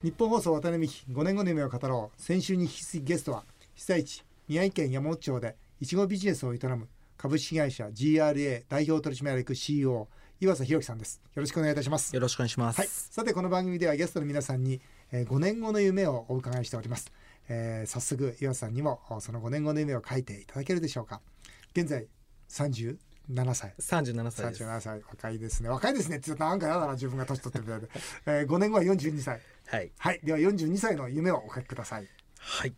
日本放送渡辺美希5年後の夢を語ろう。先週に引き続きゲストは被災地宮城県山本町でいちごビジネスを営む株式会社 GRA 代表取締役 CEO 岩佐弘樹さんです。よろしくお願いいたします。よろしくお願いします、はい、さてこの番組ではゲストの皆さんに、えー、5年後の夢をお伺いしております、えー、早速岩佐さんにもその5年後の夢を書いていただけるでしょうか。現在30 7歳。37歳です。37歳。若いですね。若いですね。って言うとなんかやだな自分が年取ってるみたいで、えー、5年後は42歳はい、はい、では42歳の夢をお書きください。はい。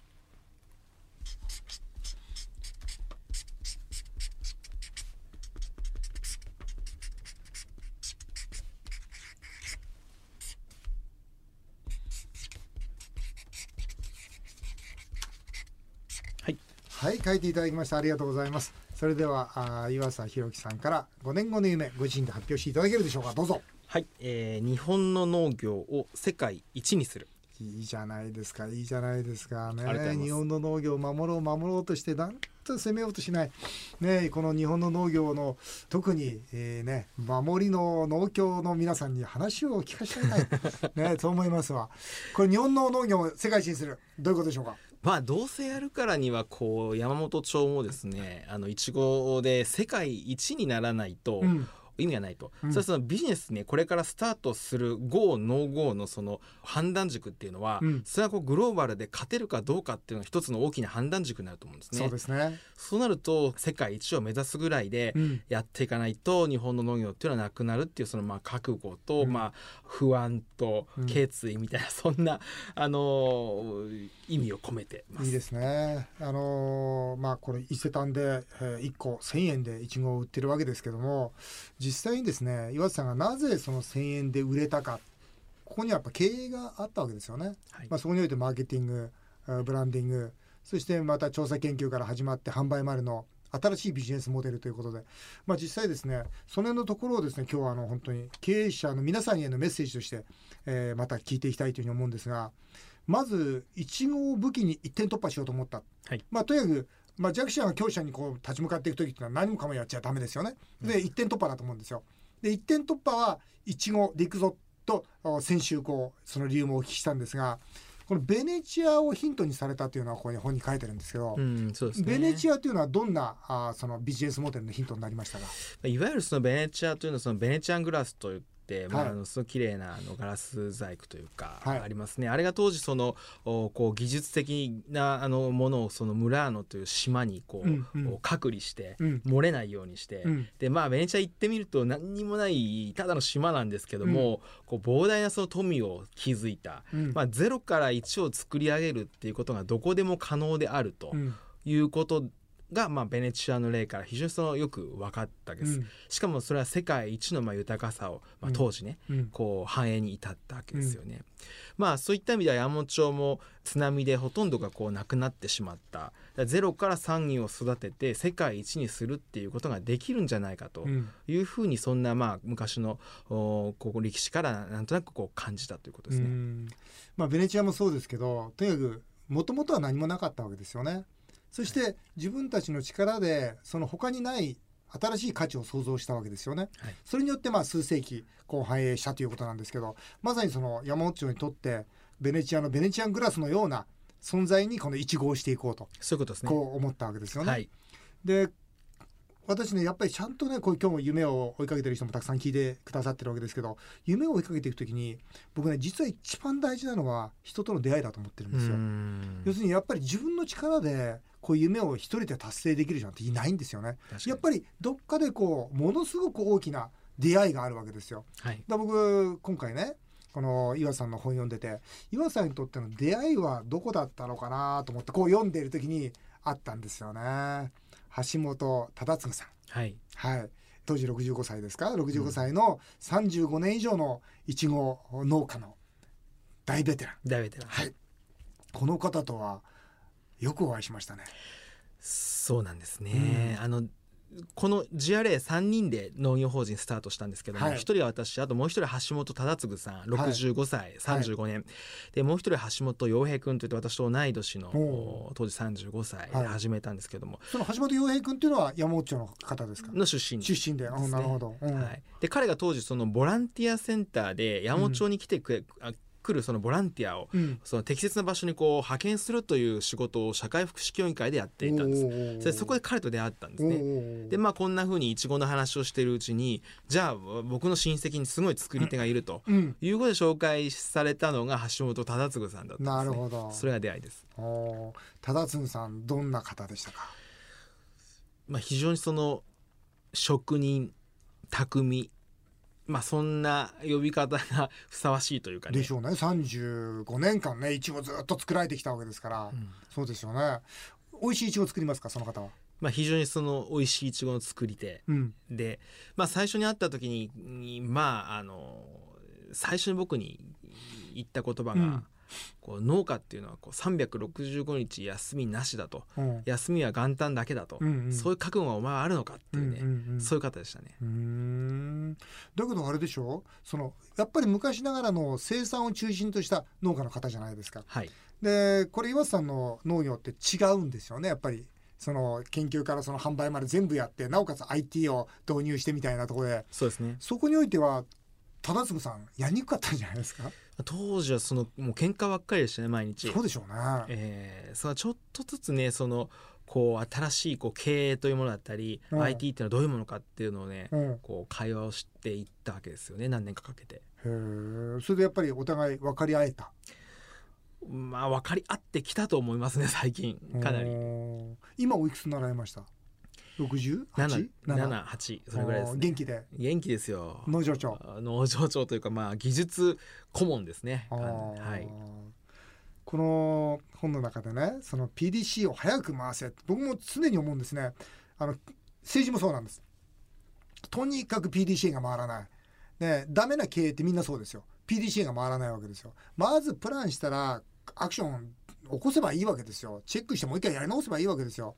はい、はい、書いていただきましたありがとうございます。それではあ岩佐弘樹さんから5年後の夢ご自身で発表していただけるでしょうか。どうぞはい、えー、日本の農業を世界一にする。いいじゃないですかいいじゃないですか。ね日本の農業を守ろう守ろうとしてなんと攻めようとしない。ねこの日本の農業の特に、えーね、守りの農協の皆さんに話を聞かせたい ねそう思いますわ。これ日本の農業を世界一にする。どういうことでしょうか？まあどうせやるからにはこう山本町もですねあのいちごで世界一にならないと、うん意味がないと、うん。それはそのビジネスねこれからスタートする GO ノー GO のその判断軸っていうのは、うん。それはこうグローバルで勝てるかどうかっていうのが一つの大きな判断軸になると思うんですね。そうですね、そうなると世界一を目指すぐらいでうん。やっていかないと日本の農業っていうのはなくなるっていうそのまあ覚悟と、うん。まあ不安とうん。決意みたいな、そんなあのー意味を込めてます。いいですね。あのーまあこれ伊勢丹で、えー、1個1,000円でいちごを売ってるわけですけども実際にですね岩瀬さんがなぜその1,000円で売れたかここにはやっぱ経営があったわけですよね。はい。まあ、そこにおいてマーケティングブランディングそしてまた調査研究から始まって販売までの新しいビジネスモデルということで、まあ、実際ですねその辺のところをですね今日はあの本当に経営者の皆さんへのメッセージとして、えーまた聞いていきたいというふうに思うんですがまずいちごを武器に一点突破しようと思った、はい。まあ、とにかく、まあ、弱者が強者にこう立ち向かっていく時っていうのは何もかもやっちゃダメですよね。で一点突破だと思うんですよ。で一点突破はいちごでいくぞとお先週こうその理由もお聞きしたんですがこのベネチアをヒントにされたというのはここに本に書いてるんですけど、うん、そうですねベネチアというのはどんなあそのビジネスモデルのヒントになりましたか？いわゆるそのベネチアというのはそのベネチアングラスといって、まあ、はい。あのその綺麗なあのガラス細工というか、はい。ありますね。あれが当時そのおこう技術的なあのものをそのムラーノという島にこう、うんうん。隔離して、うん。漏れないようにして、うん。でまあベネチア行ってみると何にもないただの島なんですけども、こう膨大なその富を築いた、うん。まあ、0から1を作り上げるっていうことがどこでも可能であるとうん。いうことが、まあ、ベネチアの例から非常にそのよく分かったです。うんしかもそれは世界一のまあ豊かさを、まあうん、当時ね、うんこう繁栄に至ったわけですよね。まあそういった意味では山本町も津波でほとんどがこうなくなってしまったゼロから産業を育てて世界一にするっていうことができるんじゃないかとうんいうふうにそんなまあ昔のおここ歴史からなんとなくこう感じたということですね。うんまあ、ベネチアもそうですけどとにかくもともとは何もなかったわけですよね。そして自分たちの力でその他にない新しい価値を創造したわけですよね。はいそれによってまあ数世紀こう繁栄したということなんですけどまさにその山本町にとってベネチアのベネチアングラスのような存在にこの一合していこうとそういうことですね。こう思ったわけですよね。はい、で私ねやっぱりちゃんとねこう今日も夢を追いかけてる人もたくさん聞いてくださってるわけですけど夢を追いかけていく時に僕ね実は一番大事なのは人との出会いだと思ってるんですよ。ん要するにやっぱり自分の力でこういう夢を一人で達成できる人なんていないんですよね。やっぱりどっかでこうものすごく大きな出会いがあるわけですよ。はいだ僕今回ねこの岩さんの本読んでて岩さんにとっての出会いはどこだったのかなと思ってこう読んでいる時にあったんですよね。橋本忠次さん。はいはい。当時65歳ですか？65歳の35年以上のいちご農家の大ベテラン。大ベテランはい。この方とはよくお会いしましたね。そうなんですね、あのこの GRA3 人で農業法人スタートしたんですけどもはい。一、人は私あともう一人橋本忠次さん65歳、35年、でもう一人は橋本洋平君といって私と同い年のお当時35歳はい。で始めたんですけども、その橋本洋平君っていうのは山本町の方ですか？の出身出身で。あですねなるほど。うん。はい、で彼が当時そのボランティアセンターで山本町に来てくれ、あ来るそのボランティアをうん。その適切な場所にこう派遣するという仕事を社会福祉協議会でやっていたんです。すでそこで彼と出会ったんですね。ねでまあこんな風にいちごの話をしてるうちにじゃあ僕の親戚にすごい作り手がいるとうん。いうことで紹介されたのが橋本忠次さんだったんです、ね、なるほど。それが出会いです。忠次さんどんな方でしたか？まあ、非常にその職人匠まあそんな呼び方がふさわしいというかね。でしょうね。35年間ねいちごずっと作られてきたわけですから、うん。そうですよね。美味しいいちご作りますかその方は？まあ、非常にその美味しいいちごの作り手。うん。で、まあ、最初に会った時ににまああの最初に僕に言った言葉が、うんこう農家っていうのはこう365日休みなしだと。うん。休みは元旦だけだと、うんうん。そういう覚悟がお前はあるのかっていうね、うんうんうんそういう方でしたね。だけどあれでしょ？そのやっぱり昔ながらの生産を中心とした農家の方じゃないですか。はい。でこれ岩瀬さんの農業って違うんですよね？やっぱり。その研究からその販売まで全部やってなおかつ IT を導入してみたいなところで。そうですね。そこにおいては忠次さんやりにくかったんじゃないですか？当時はそのもう喧嘩ばっかりでしたね毎日。そうでしょうね。えーそのちょっとずつねそのこう新しいこう経営というものだったり、うん IT っていうのはどういうものかっていうのをね、うん、へこう会話をしていったわけですよね何年かかけて。えそれでやっぱりお互い分かり合えた？まあ分かり合ってきたと思いますね最近かなり。今おいくつになられました？?68? 778それぐらいですね。元気で元気ですよ。農場長。あ農場長というかまあ技術顧問ですね。はい。この本の中でねその PDC を早く回せ僕も常に思うんですねあの政治もそうなんですとにかく PDCA が回らないねダメな経営ってみんなそうですよ PDCA が回らないわけですよまずプランしたらアクション起こせばいいわけですよチェックしてもう一回やり直せばいいわけですよ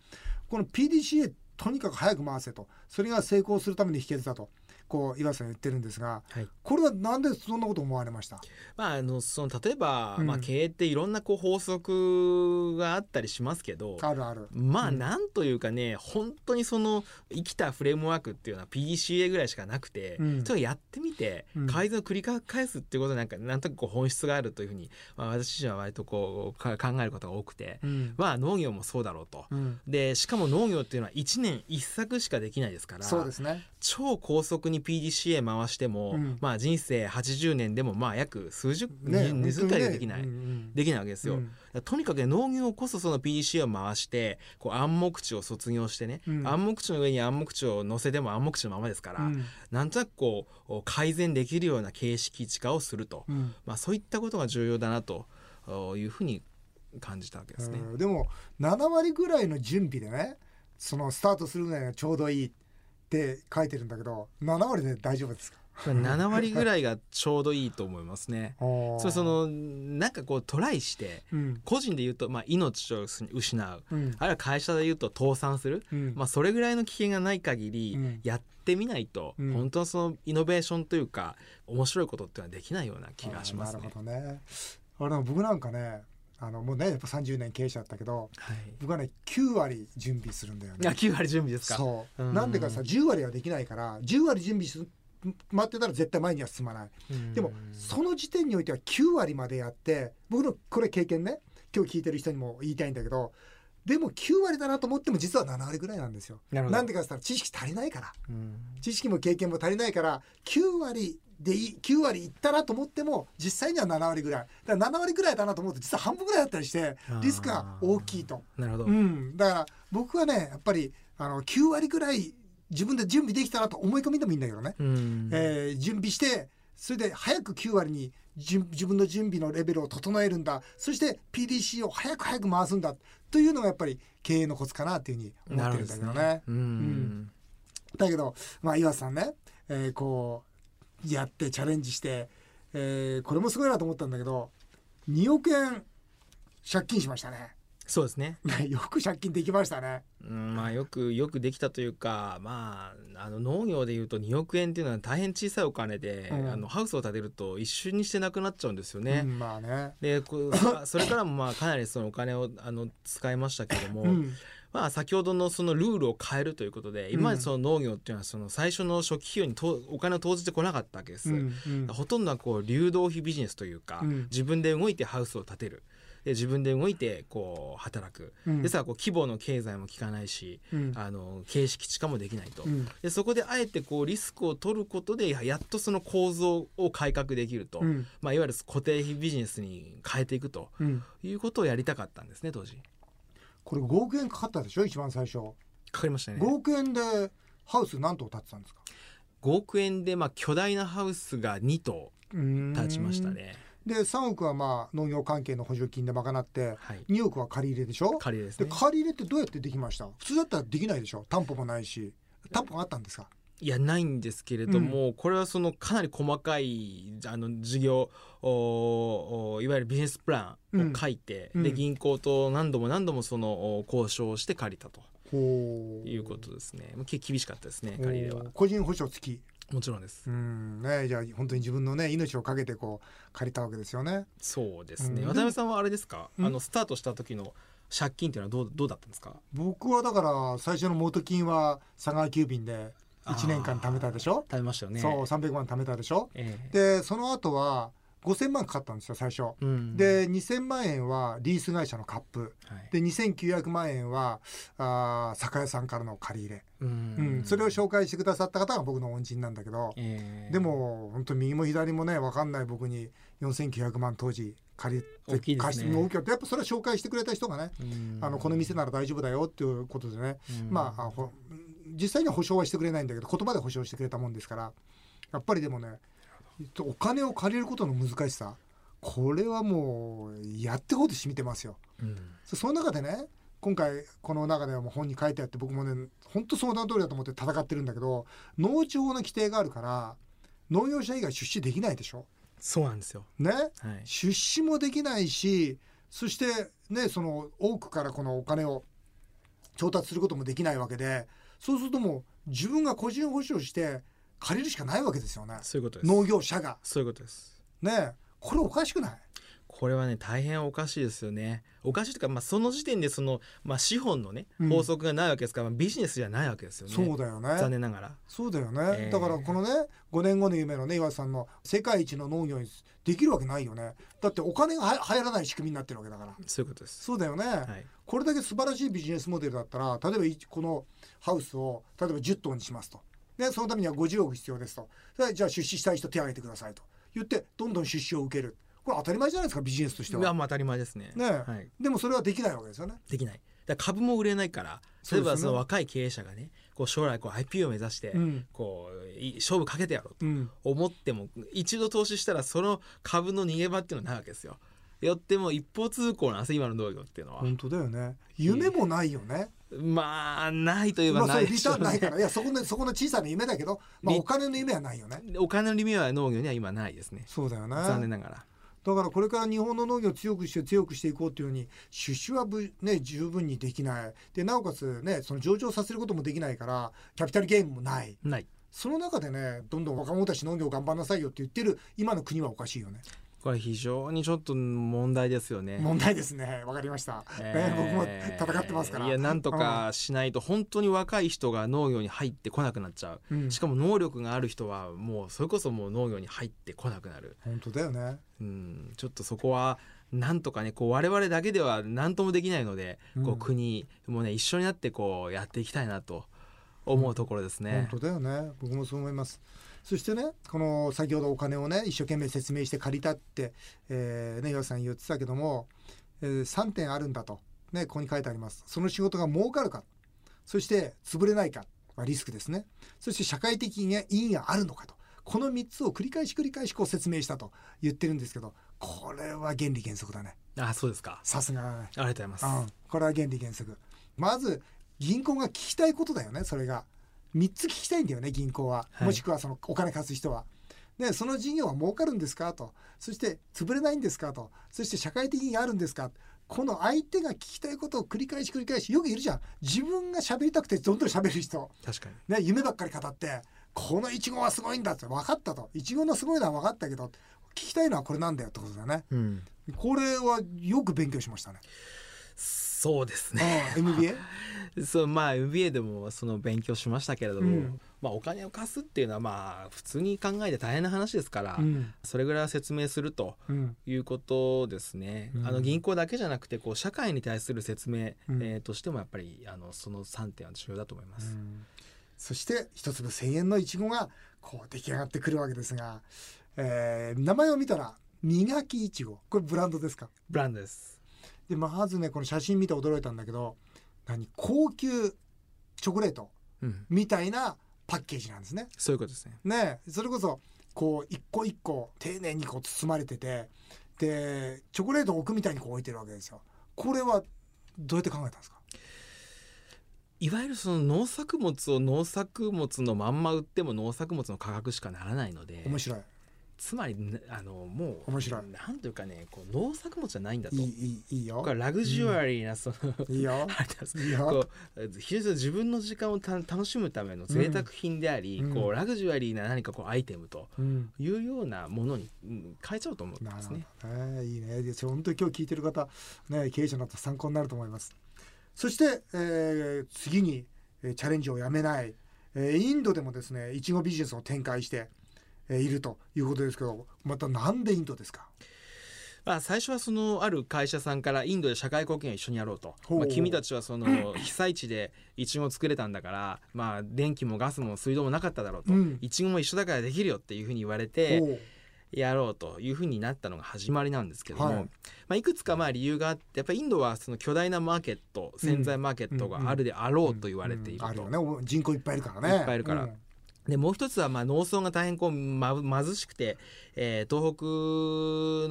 この PDCA とにかく早く回せと。それが成功するための秘訣だと。こう岩瀬さん言ってるんですがはい。これはなんでそんなこと思われました？まああのその例えば、うん。まあ経営っていろんなこう法則があったりしますけど。あるある。まあうん。なんというかね、本当にその生きたフレームワークっていうのは PDCA ぐらいしかなくて、うん。ちょっとやってみてうん。改善を繰り返すっていうことなんかなんとなくこう本質があるというふうに、まあ、私自身は割とこうか考えることが多くて。うん。まあ農業もそうだろうと。うん。でしかも農業っていうのは1年1作しかできないですからそうですね。超高速に PDCA 回しても、うん。まあ人生80年でもまあ約数十、ね、二十回でできない、うんうん。できないわけですよ。うん。とにかくね農業こそその PDCA を回してこう暗黙地を卒業してね、うん。暗黙地の上に暗黙地を乗せても暗黙地のままですから、うん。なんとなくこう改善できるような形式地化をすると、うん。まあ、そういったことが重要だなというふうに感じたわけですね。うん。でも7割ぐらいの準備でねそのスタートするぐらいがちょうどいいって書いてるんだけど7割で大丈夫ですか？7割ぐらいがちょうどいいと思いますね。そそのなんかこうトライしてうん。個人で言うと、まあ、命を失う。うん。あるいは会社で言うと倒産する、うん。まあ、それぐらいの危険がない限りうん。やってみないと、うん。本当はそのイノベーションというか面白いことっていうのはできないような気がしますね。あーなる。ほどね。あれ僕なんかねあのもうねやっぱ30年経営者だったけどはい、僕はね9割準備するんだよね。いや9割準備ですか？そう。うん。なんでかさ10割はできないから10割準備す待ってたら絶対前には進まない。うん。でもその時点においては9割までやって僕のこれ経験ね今日聞いてる人にも言いたいんだけどでも9割だなと思っても実は7割ぐらいなんですよ。なんでかって言ったら知識足りないから。うん。知識も経験も足りないから9割でいい9割いったなと思っても実際には7割ぐらい。だから7割ぐらいだなと思うと実は半分ぐらいだったりしてリスクが大きいと。なるほど、うん、だから僕はねやっぱりあの9割ぐらい自分で準備できたなと思い込みでもいいんだけどね。うん。えー準備してそれで早く9割に自分の準備のレベルを整えるんだ。そして PDC を早く早く回すんだ。というのがやっぱり経営のコツかなっていうふうに思ってるんだけどね。どですうん。ん。だけど、まあ、岩瀬さんね、えーこうやってチャレンジして、えーこれもすごいなと思ったんだけど2億円借金しましたね。そうですね、よく借金できましたね。うん、まあよくよくできたというかまああの農業でいうと2億円っていうのは大変小さいお金で、うんあのハウスを建てると一瞬にしてなくなっちゃうんですよね。うん、まあね。でこそれからもまあかなりそのお金をあの使いましたけども、うんまあ、先ほどのそのルールを変えるということで今までその農業っていうのはその最初の初期費用にとお金を投じてこなかったわけです。うんうん。ほとんどはこう流動費ビジネスというか、うん。自分で動いてハウスを建てる。で自分で動いてこう働く、うん。でさこう規模の経済も効かないしうん。あの形式地化もできないと、うん。でそこであえてこうリスクを取ることでややっとその構造を改革できると、うん。まあ、いわゆる固定費ビジネスに変えていくとうん。いうことをやりたかったんですね当時これ5億円かかったでしょ一番最初。かかりましたね。5億円でハウス何棟建ってたんですか？5億円でまあ巨大なハウスが2棟建ちましたね。で3億はまあ農業関係の補助金で賄ってはい。2億は借り入れでしょ？で仮ですね。借り入れってどうやってできました？普通だったらできないでしょ？担保もないし。担保があったんですか？いやないんですけれども、これはそのかなり細かいあの事業おおいわゆるビジネスプランを書いて、うん。うん。で銀行と何度も何度もそのお交渉をして借りたということですね。き厳しかったですね借り入れはお個人保証付き？もちろんです。うん。ねじゃあ本当に自分のね命をかけてこう借りたわけですよね。そうですね、うん。渡辺さんはあれですか、うん。あのスタートした時の借金っていうのはどうどうだったんですか？僕はだから最初の元金は佐川急便で1年間貯めたでしょ、食べましたよね。そう300万貯めたでしょ？ええ。でその後は5000万かかったんですよ最初。うん。で2000万円はリース会社のカップ。はい。で2900万円はあー酒屋さんからの借り入れ、ううん。ん、それを紹介してくださった方が僕の恩人なんだけど、ええ。でも本当右も左もね分かんない僕に4900万当時借り大きいですね。て貸して大きかったやっぱそれは紹介してくれた人がね、うん。あのこの店なら大丈夫だよっていうことでね、うん。まあ実際には保証はしてくれないんだけど言葉で保証してくれたもんですからやっぱりでもねお金を借りることの難しさこれはもうやってこうとしてみてますよ。うんそその中でね今回この中ではもう本に書いてあって僕もね本当その名の通りだと思って戦ってるんだけど農地法の規定があるから農業者以外出資できないでしょ。そうなんですよね？はい出資もできないしそしてねその多くからこのお金を調達することもできないわけでそうするともう自分が個人保証して借りるしかないわけですよね。そういうことです。農業者が。そういうことです。ねこれおかしくない？これはね大変おかしいですよね。おかしいというか、まあ、その時点でその、まあ、資本のねうん。法則がないわけですから、まあビジネスじゃないわけですよね。そうだよね。残念ながら。そうだよね、ええだからこのね5年後の夢のね岩瀬さんの世界一の農業にできるわけないよね。だってお金がは入らない仕組みになってるわけだから。そういうことです。そうだよね、はい。これだけ素晴らしいビジネスモデルだったら例えばいこのハウスを例えば10棟にしますと。でそのためには50億必要ですと。じゃあ出資したい人手を挙げてくださいと。言ってどんどん出資を受けるこれ当たり前じゃないですかビジネスとしては。いやまあ当たり前ですね。ねはい、でもそれはできないわけですよね。できない。だから株も売れないから例えばその若い経営者がねこう将来こう IPO を目指して、うん。こうい勝負かけてやろうとうん。思っても一度投資したらその株の逃げ場っていうのはないわけですよ。よっても一方通行なんです今の農業っていうのは。本当だよね。夢もないよね、まあないといえばないでれリターンないから。いやそこのそこの小さな夢だけど、まあ、リお金の夢はないよね。お金の夢は農業には今ないですね。そうだよね。残念ながらだからこれから日本の農業を強くして強くしていこうっていうふうに出資はぶ、ね、十分にできない。でなおかつねその上場させることもできないからキャピタルゲームもない。ない。その中でねどんどん若者たち農業頑張んなさいよって言ってる今の国はおかしいよねこれ非常にちょっと問題ですよね。問題ですね。わかりました、ね、僕も戦ってますから。いやなんとかしないと本当に若い人が農業に入ってこなくなっちゃう、うん。しかも能力がある人はもうそれこそもう農業に入ってこなくなる、本当だよね。うん、ちょっとそこはなんとかねこう我々だけでは何ともできないので、こううん国もね一緒になってこうやっていきたいなと思うところですね。本当だよね。僕もそう思いますそしてねこの先ほどお金をね一生懸命説明して借りたって、えーね岩瀬さん言ってたけども、えー3点あるんだとねここに書いてあります。その仕事が儲かるかそして潰れないか、まあ、リスクですね。そして社会的に意義があるのかとこの3つを繰り返し繰り返しこう説明したと言ってるんですけどこれは原理原則だね。あそうですか。さすが。ありがとうございます。うん、これは原理原則。まず銀行が聞きたいことだよねそれが3つ聞きたいんだよね銀行は、はい。もしくはそのお金貸す人は。でその事業は儲かるんですか？と。そして潰れないんですか？と。そして社会的にあるんですか？この相手が聞きたいことを繰り返し繰り返しよくいるじゃん。自分が喋りたくてどんどん喋る人、確かに。ね、夢ばっかり語ってこのイチゴはすごいんだって。分かったと。イチゴのすごいのは分かったけど聞きたいのはこれなんだよってことだね。うん、これはよく勉強しましたね。そうですね。MBA? そうまあ MBA でもその勉強しましたけれども、うん。まあ、お金を貸すっていうのはまあ普通に考えて大変な話ですから、うん。それぐらいは説明するとうん。いうことですね、うん。あの銀行だけじゃなくてこう社会に対する説明、うん。えーとしてもやっぱりあのその3点は重要だと思います。そして一粒千円のいちごがこう出来上がってくるわけですが、えー名前を見たら磨きいちごこれブランドですか？ブランドですでまずねこの写真見て驚いたんだけど何？高級チョコレートうん、みたいなパッケージなんですね。そういうことですね。ねそれこそこう一個一個丁寧にこう包まれててでチョコレートを置くみたいにこう置いてるわけですよ。これはどうやって考えたんですか？いわゆるその農作物を農作物のまんま売っても農作物の価格しかならないので面白いつまりねあのもう面白い。なんというかねこう農作物じゃないんだと。いいいいいいよ。これはラグジュアリーなその、いいよ。いいよ。こう非常に自分の時間をた楽しむための贅沢品であり、うん。こうラグジュアリーな何かこうアイテムとうん。いうようなものにうん変えちゃおうと思うんですね。どね。いいね。で本当に今日聞いてる方ね経営者になったら参考になると思います。そして、えー次にえーチャレンジをやめない、えーインドでもですねいちごビジネスを展開して、えーいるということですけどまたなんでインドですか？まあ、最初はそのある会社さんからインドで社会貢献を一緒にやろうと、まあ、君たちはその 被災地でイチゴを作れたんだから、まあ、電気もガスも水道もなかっただろうと、うん。イチゴも一緒だからできるよっていうふうに言われてやろうというふうになったのが始まりなんですけども、はい。まあ、いくつかまあ理由があってやっぱりインドはその巨大なマーケット潜在マーケットがあるであろうと言われていると。ね。お人口いっぱいいるからね。いっぱいいるから。うんでもう一つはまあ農村が大変こう、ま、貧しくて、えー東北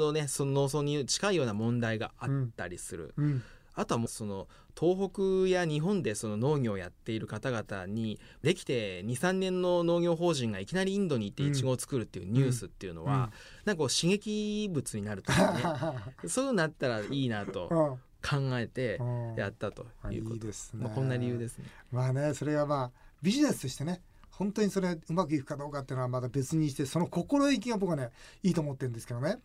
のねその農村に近いような問題があったりする、うん。あとはもうその東北や日本でその農業をやっている方々にできて23年の農業法人がいきなりインドに行ってイチゴを作るっていうニュースっていうのは、うん。なんかこう刺激物になるというかね そういうなったらいいなと考えてうん。やったとうんいうこと。いいですね。まあ、こんな理由ですね。まあねそれがまあビジネスとしてね本当にそれうまくいくかどうかっていうのはまだ別にしてその心意気が僕はねいいと思ってるんですけどね、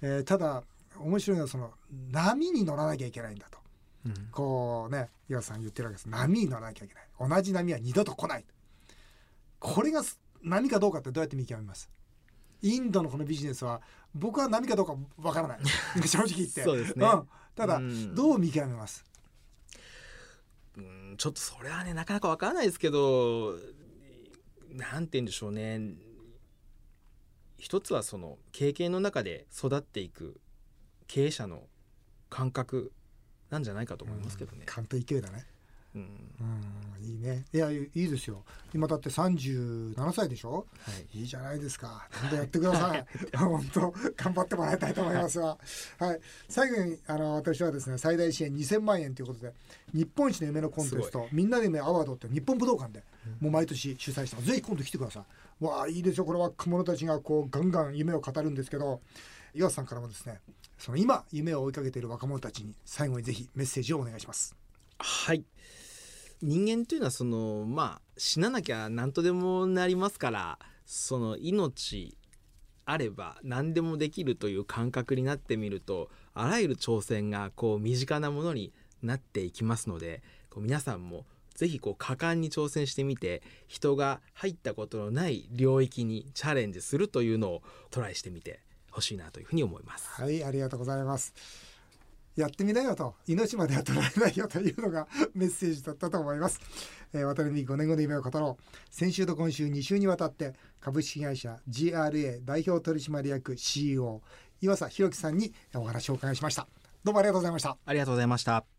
えーただ面白いのはその波に乗らなきゃいけないんだと。うん。こうね岩瀬さん言ってるわけです。波に乗らなきゃいけない。同じ波は二度と来ないこれがす波かどうかってどうやって見極めます？インドのこのビジネスは僕は波かどうかわからない。正直言って。そうですね。ん、ただ、うん。どう見極めます？うんちょっとそれはねなかなかわからないですけどなんて言うんでしょうね。一つはその経験の中で育っていく経営者の感覚なんじゃないかと思いますけどね。勘と勢いだね。うん。うんいいね。いやいいいですよ。今だって37歳でしょ？はい。いいじゃないですか。どんどんやってください。本当頑張ってもらいたいと思いますがはい。最後にあの私はですね最大支援2000万円ということで日本一の夢のコンテスすトみんなで夢アワードって日本武道館でもう毎年主催してぜひ今度来てください。わあいいですよ。これは若者たちがこうガンガン夢を語るんですけど岩瀬さんからもですねその今夢を追いかけている若者たちに最後にぜひメッセージをお願いします。はい人間というのはそのまあ死ななきゃ何とでもなりますからその命あれば何でもできるという感覚になってみるとあらゆる挑戦がこう身近なものになっていきますのでこう皆さんもぜひこう果敢に挑戦してみて人が入ったことのない領域にチャレンジするというのをトライしてみてほしいなというふうに思います。はい、ありがとうございます。やってみなよと、命までは取られないよというのがメッセージだったと思います。えー、渡辺美5年後の夢を語ろう。先週と今週2週にわたって株式会社 GRA 代表取締役 CEO 岩佐弘樹さんにお話をお伺いしました。どうもありがとうございました。ありがとうございました。